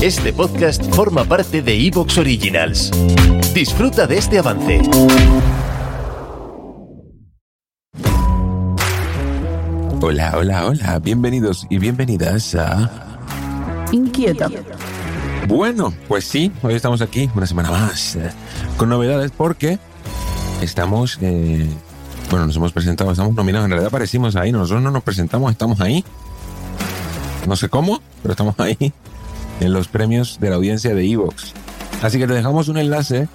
Este podcast forma parte de Evox Originals. Disfruta de este avance. Hola, hola, hola. Bienvenidos y bienvenidas a... Inquieta. Bueno, pues sí, hoy estamos aquí una semana más eh, con novedades porque estamos... eh, bueno, nos hemos presentado, estamos nominados. En realidad aparecimos ahí, nosotros no nos presentamos, estamos ahí. No sé cómo, pero estamos ahí en los premios de la audiencia de Evox. Así que te dejamos un enlace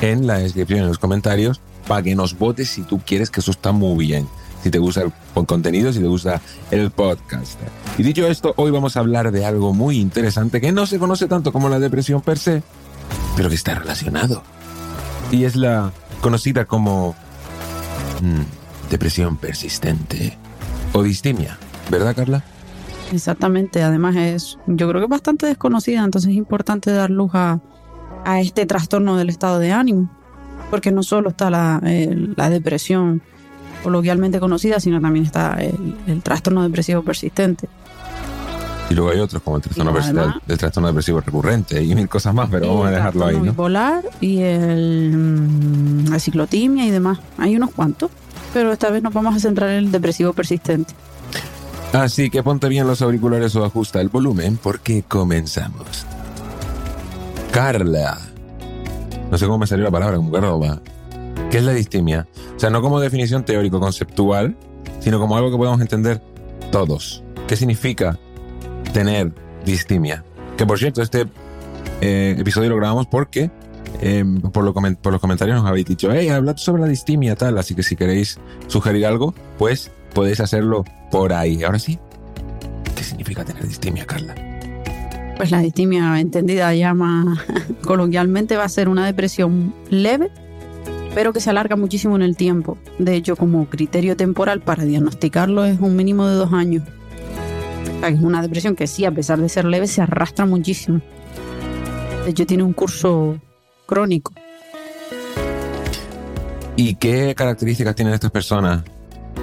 en la descripción, en los comentarios, para que nos votes si tú quieres que eso está muy bien. Si te gusta el contenido, si te gusta el podcast. Y dicho esto, hoy vamos a hablar de algo muy interesante que no se conoce tanto como la depresión per se, pero que está relacionado. Y es la conocida como mm, depresión persistente o distimia. ¿Verdad, Carla? Exactamente, además es, yo creo que es bastante desconocida, entonces es importante dar luz a, a este trastorno del estado de ánimo, porque no solo está la, eh, la depresión coloquialmente conocida, sino también está el, el trastorno depresivo persistente. Y luego hay otros como el trastorno, además- el trastorno depresivo recurrente y mil cosas más, pero vamos a El dejarlo ahí, trastorno ¿no? bipolar y el, mm, la ciclotimia y demás. Hay unos cuantos, pero esta vez nos vamos a centrar en el depresivo persistente. Así que ponte bien los auriculares o ajusta el volumen porque comenzamos. Carla. No sé cómo me salió la palabra, como Carla. ¿Qué es la distimia? O sea, no como definición teórico-conceptual, sino como algo que podemos entender todos. ¿Qué significa tener distimia? Que por cierto, este eh, episodio lo grabamos porque comen- por los comentarios nos habéis dicho, hey, hablad sobre la distimia, tal. Así que si queréis sugerir algo, pues podéis hacerlo por ahí. Ahora sí, ¿qué significa tener distimia, Carla? Pues la distimia entendida ya más coloquialmente va a ser una depresión leve, pero que se alarga muchísimo en el tiempo. De hecho, como criterio temporal para diagnosticarlo es un mínimo de dos años. O sea, que es una depresión que sí, a pesar de ser leve, se arrastra muchísimo. De hecho, tiene un curso crónico. ¿Y qué características tienen estas personas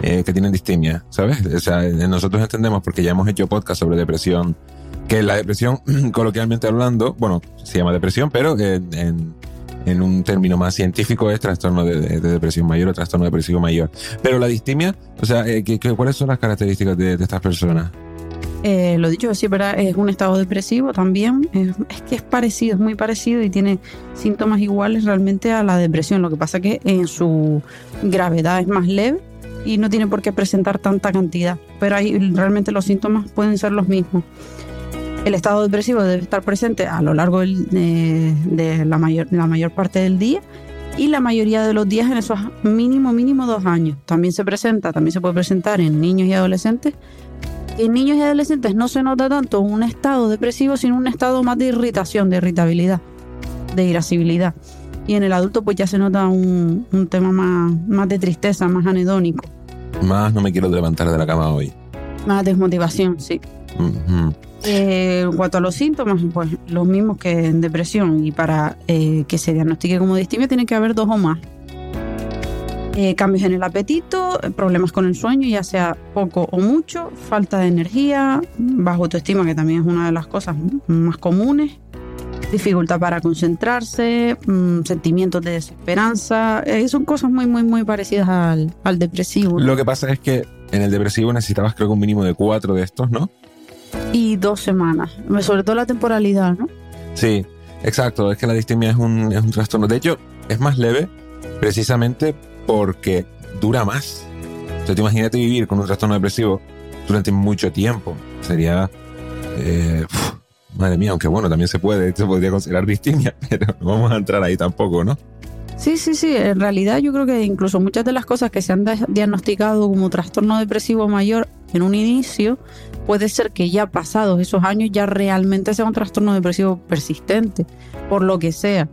eh, que tienen distimia? ¿Sabes? O sea, eh, nosotros entendemos, porque ya hemos hecho podcast sobre depresión, que la depresión, coloquialmente hablando, bueno, se llama depresión, pero eh, en, en un término más científico es trastorno de, de- de depresión mayor o trastorno depresivo mayor. Pero la distimia, o sea, eh, ¿qué- qué- ¿cuáles son las características de, de estas personas? Eh, lo dicho, sí, ¿verdad? Es un estado depresivo también. Es, es que es parecido, es muy parecido y tiene síntomas iguales realmente a la depresión. Lo que pasa que en su gravedad es más leve y no tiene por qué presentar tanta cantidad. Pero ahí realmente los síntomas pueden ser los mismos. El estado depresivo debe estar presente a lo largo del- de, de la, mayor, la mayor parte del día y la mayoría de los días en esos mínimo, mínimo dos años. También se presenta, también se puede presentar en niños y adolescentes en niños y adolescentes no se nota tanto un estado depresivo, sino un estado más de irritación, de irritabilidad, de irascibilidad. Y en el adulto pues ya se nota un, un tema más, más de tristeza, más anedónico, Más no me quiero levantar de la cama hoy. más desmotivación, sí. Eh, en cuanto a los síntomas, pues los mismos que en depresión y para eh, que se diagnostique como distimia tiene que haber dos o más. Eh, cambios en el apetito, problemas con el sueño, ya sea poco o mucho, falta de energía, bajo autoestima, que también es una de las cosas más comunes, dificultad para concentrarse, mm, sentimientos de desesperanza, eh, son cosas muy, muy, muy parecidas al, al depresivo. ¿no? Lo que pasa es que en el depresivo necesitabas creo que un mínimo de cuatro de estos, ¿no? Y dos semanas, sobre todo la temporalidad, ¿no? Sí, exacto. Es que la distimia es un, es un trastorno. De hecho, es más leve precisamente porque dura más. O sea, tú imagínate vivir con un trastorno depresivo durante mucho tiempo. Sería... eh, madre mía, aunque bueno, también se puede, se podría considerar distimia, pero no vamos a entrar ahí tampoco, ¿no? Sí, sí, sí. En realidad yo creo que incluso muchas de las cosas que se han dia- diagnosticado como trastorno depresivo mayor en un inicio, puede ser que ya pasados esos años ya realmente sea un trastorno depresivo persistente, por lo que sea.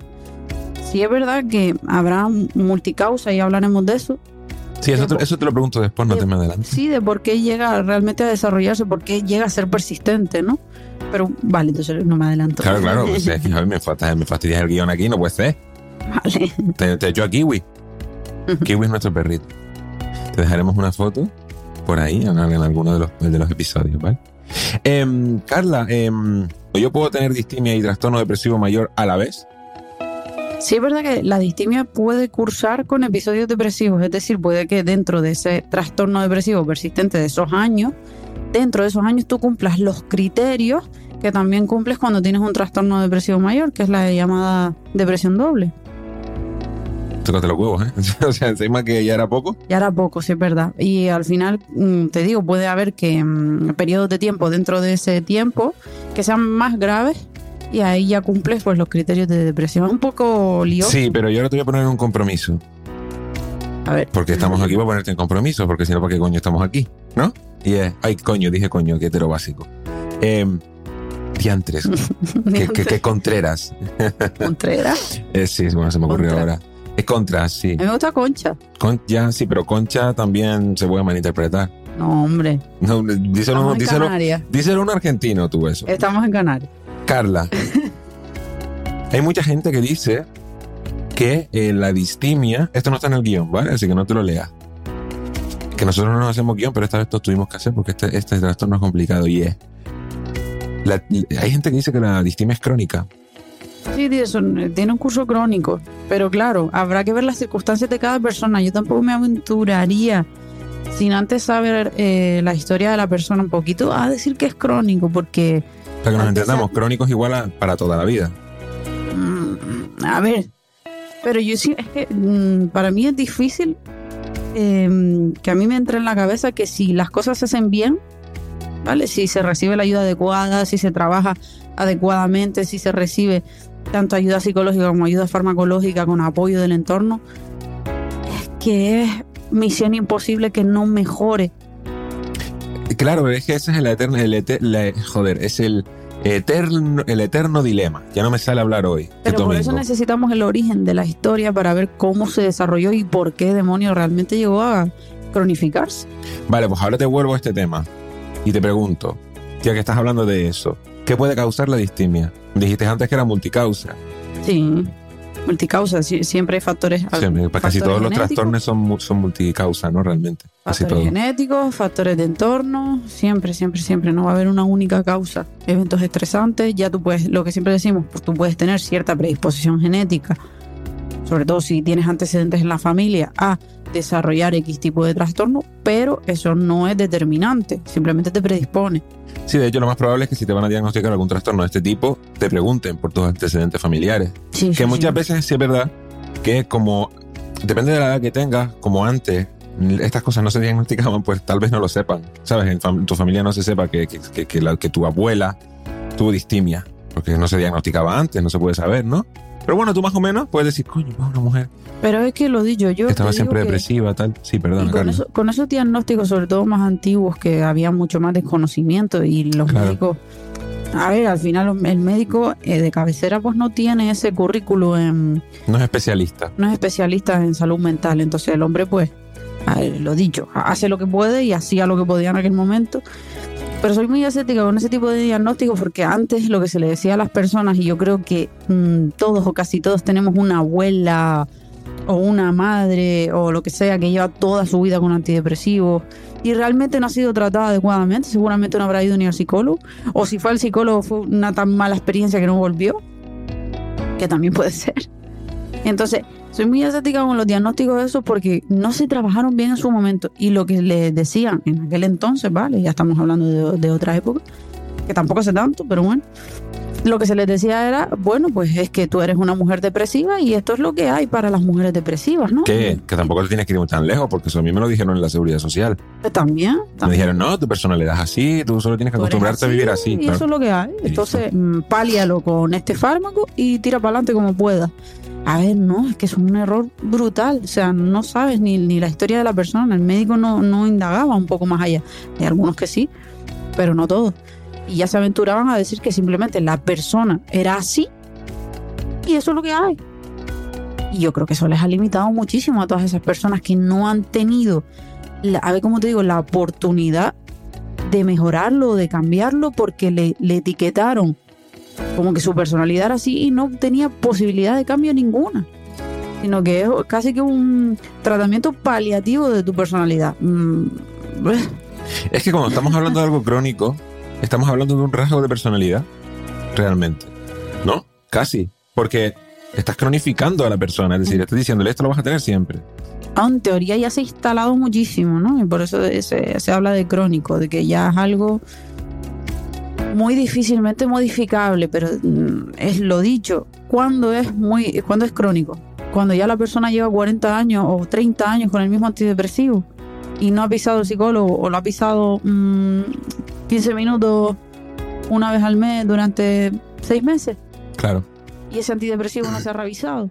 Sí es verdad que habrá multicausa y hablaremos de eso. Sí, eso te, eso te lo pregunto después, no te me adelantes. Sí, de por qué llega realmente a desarrollarse, por qué llega a ser persistente, ¿no? Pero vale, entonces no me adelanto. Claro, claro, pues es que a mí me, fastidia, me fastidias el guion aquí, no puede ser. Vale. Te, te echo a Kiwi. Kiwi es nuestro perrito. Te dejaremos una foto por ahí en, en alguno de los, de los episodios, ¿vale? Em, Carla, ¿O yo puedo tener distimia y trastorno depresivo mayor a la vez? Sí, es verdad que la distimia puede cursar con episodios depresivos, es decir, puede que dentro de ese trastorno depresivo persistente de esos años, dentro de esos años tú cumplas los criterios que también cumples cuando tienes un trastorno depresivo mayor, que es la llamada depresión doble. Tócate los huevos, ¿eh? o sea, encima que ya era poco. Ya era poco, sí es verdad. Y al final, mm, te digo, puede haber que mm, periodos de tiempo dentro de ese tiempo que sean más graves y ahí ya cumples pues los criterios de depresión. Es un poco lioso. Sí, pero yo ahora te voy a poner un compromiso. A ver. Porque estamos aquí para ponerte en compromiso, porque si no, ¿para qué coño estamos aquí? ¿No? Y es, ay, coño, dije coño, que hetero básico. Eh, diantres, que contreras. Contreras. Eh, sí, bueno, se me ocurrió Contra. ahora. Es contra, sí. A mí me gusta Concha. Con, ya, sí, pero concha también se puede malinterpretar. No, hombre. No, díselo, díselo, díselo a un argentino tú eso. Estamos en Canarias. Carla, hay mucha gente que dice que eh, la distimia, esto no está en el guion, ¿vale? Así que no te lo leas. Que nosotros no nos hacemos guion, pero esta vez lo tuvimos que hacer porque este, este trastorno es complicado y es. la- hay gente que dice que la distimia es crónica. Sí, tiene un curso crónico, pero claro, habrá que ver las circunstancias de cada persona. Yo tampoco me aventuraría sin antes saber eh, la historia de la persona un poquito a decir que es crónico, porque, Que nos entendamos, ser- crónico es igual a para toda la vida. mm, a ver, pero yo sí, es que mm, para mí es difícil eh, que a mí me entre en la cabeza que si las cosas se hacen bien, ¿vale? Si se recibe la ayuda adecuada, si se trabaja adecuadamente, si se recibe tanto ayuda psicológica como ayuda farmacológica con apoyo del entorno, es que es misión imposible que no mejore. Claro, es que ese es el eterno, el ete- la- joder, es el eterno, el eterno dilema. Ya no me sale hablar hoy. Pero por eso necesitamos el origen de la historia para ver cómo se desarrolló y por qué demonio realmente llegó a cronificarse. Vale, pues ahora te vuelvo a este tema y te pregunto, ya que estás hablando de eso, ¿qué puede causar la distimia? Dijiste antes que era multicausa. Sí, multicausa, siempre hay factores. Siempre, pues casi todos los trastornos son, son multicausa, ¿no? Realmente. Factores genéticos, factores de entorno, siempre, siempre, siempre. No va a haber una única causa. Eventos estresantes, ya tú puedes, lo que siempre decimos, pues tú puedes tener cierta predisposición genética, sobre todo si tienes antecedentes en la familia, a desarrollar X tipo de trastorno, pero eso no es determinante, simplemente te predispone. Sí, de hecho, lo más probable es que si te van a diagnosticar algún trastorno de este tipo, te pregunten por tus antecedentes familiares. Sí, Que sí, muchas sí. veces sí es verdad que como depende de la edad que tengas, como antes, estas cosas no se diagnosticaban, pues tal vez no lo sepan. ¿Sabes? En fam- tu familia no se sepa que, que, que- que la- que tu abuela tuvo distimia, porque no se diagnosticaba antes, no se puede saber, ¿no? Pero bueno, tú más o menos puedes decir, coño, pues una mujer Pero es que lo dicho, yo estaba siempre depresiva, tal. Sí, perdón, con, Carlos. eso- con esos diagnósticos, sobre todo más antiguos, que había mucho más desconocimiento y los Claro. médicos. A ver, al final el médico eh, de cabecera pues no tiene ese currículo en, No es especialista. no es especialista en salud mental, entonces el hombre pues, a ver, lo dicho, hace lo que puede y hacía lo que podía en aquel momento. Pero soy muy escéptica con ese tipo de diagnósticos porque antes lo que se le decía a las personas, y yo creo que mm, todos o casi todos tenemos una abuela o una madre o lo que sea que lleva toda su vida con antidepresivos y realmente no ha sido tratada adecuadamente, seguramente no habrá ido ni al psicólogo, o si fue al psicólogo fue una tan mala experiencia que no volvió, que también puede ser. Entonces, soy muy escéptica con los diagnósticos de eso porque no se trabajaron bien en su momento. Y lo que les decían en aquel entonces, ¿vale? Ya estamos hablando de, de otra época, que tampoco sé tanto, pero bueno. Lo que se les decía era, bueno, pues es que tú eres una mujer depresiva y esto es lo que hay para las mujeres depresivas, ¿no? Que, que tampoco te tienes que ir tan lejos, porque eso a mí me lo dijeron en la seguridad social. Que También. Me dijeron, no, tu personalidad es así, tú solo tienes que acostumbrarte a vivir así. Y eso es lo que hay. Entonces, mm, pálialo con este fármaco y tira para adelante como puedas. A ver, no, es que es un error brutal. O sea, no sabes ni, ni la historia de la persona. El médico no, no indagaba un poco más allá. Hay algunos que sí, pero no todos. Y ya se aventuraban a decir que simplemente la persona era así y eso es lo que hay. Y yo creo que eso les ha limitado muchísimo a todas esas personas que no han tenido, la- a ver cómo te digo, la oportunidad de mejorarlo, de cambiarlo, porque le, le etiquetaron como que su personalidad era así y no tenía posibilidad de cambio ninguna. Sino que es casi que un tratamiento paliativo de tu personalidad. Mm, Es que cuando estamos hablando de algo crónico, estamos hablando de un rasgo de personalidad. realmente. ¿No? Casi. Porque estás cronificando a la persona, es decir, estás diciéndole esto lo vas a tener siempre. Ah, en teoría ya se ha instalado muchísimo, ¿no? Y por eso se, se habla de crónico, de que ya es algo muy difícilmente modificable, pero mm, es lo dicho. ¿Cuándo es, muy, ¿Cuándo es crónico? Cuando ya la persona lleva 40 años o 30 años con el mismo antidepresivo y no ha pisado el psicólogo o lo ha pisado 15 mm, minutos una vez al mes durante 6 meses. Claro. Y ese antidepresivo no se ha revisado.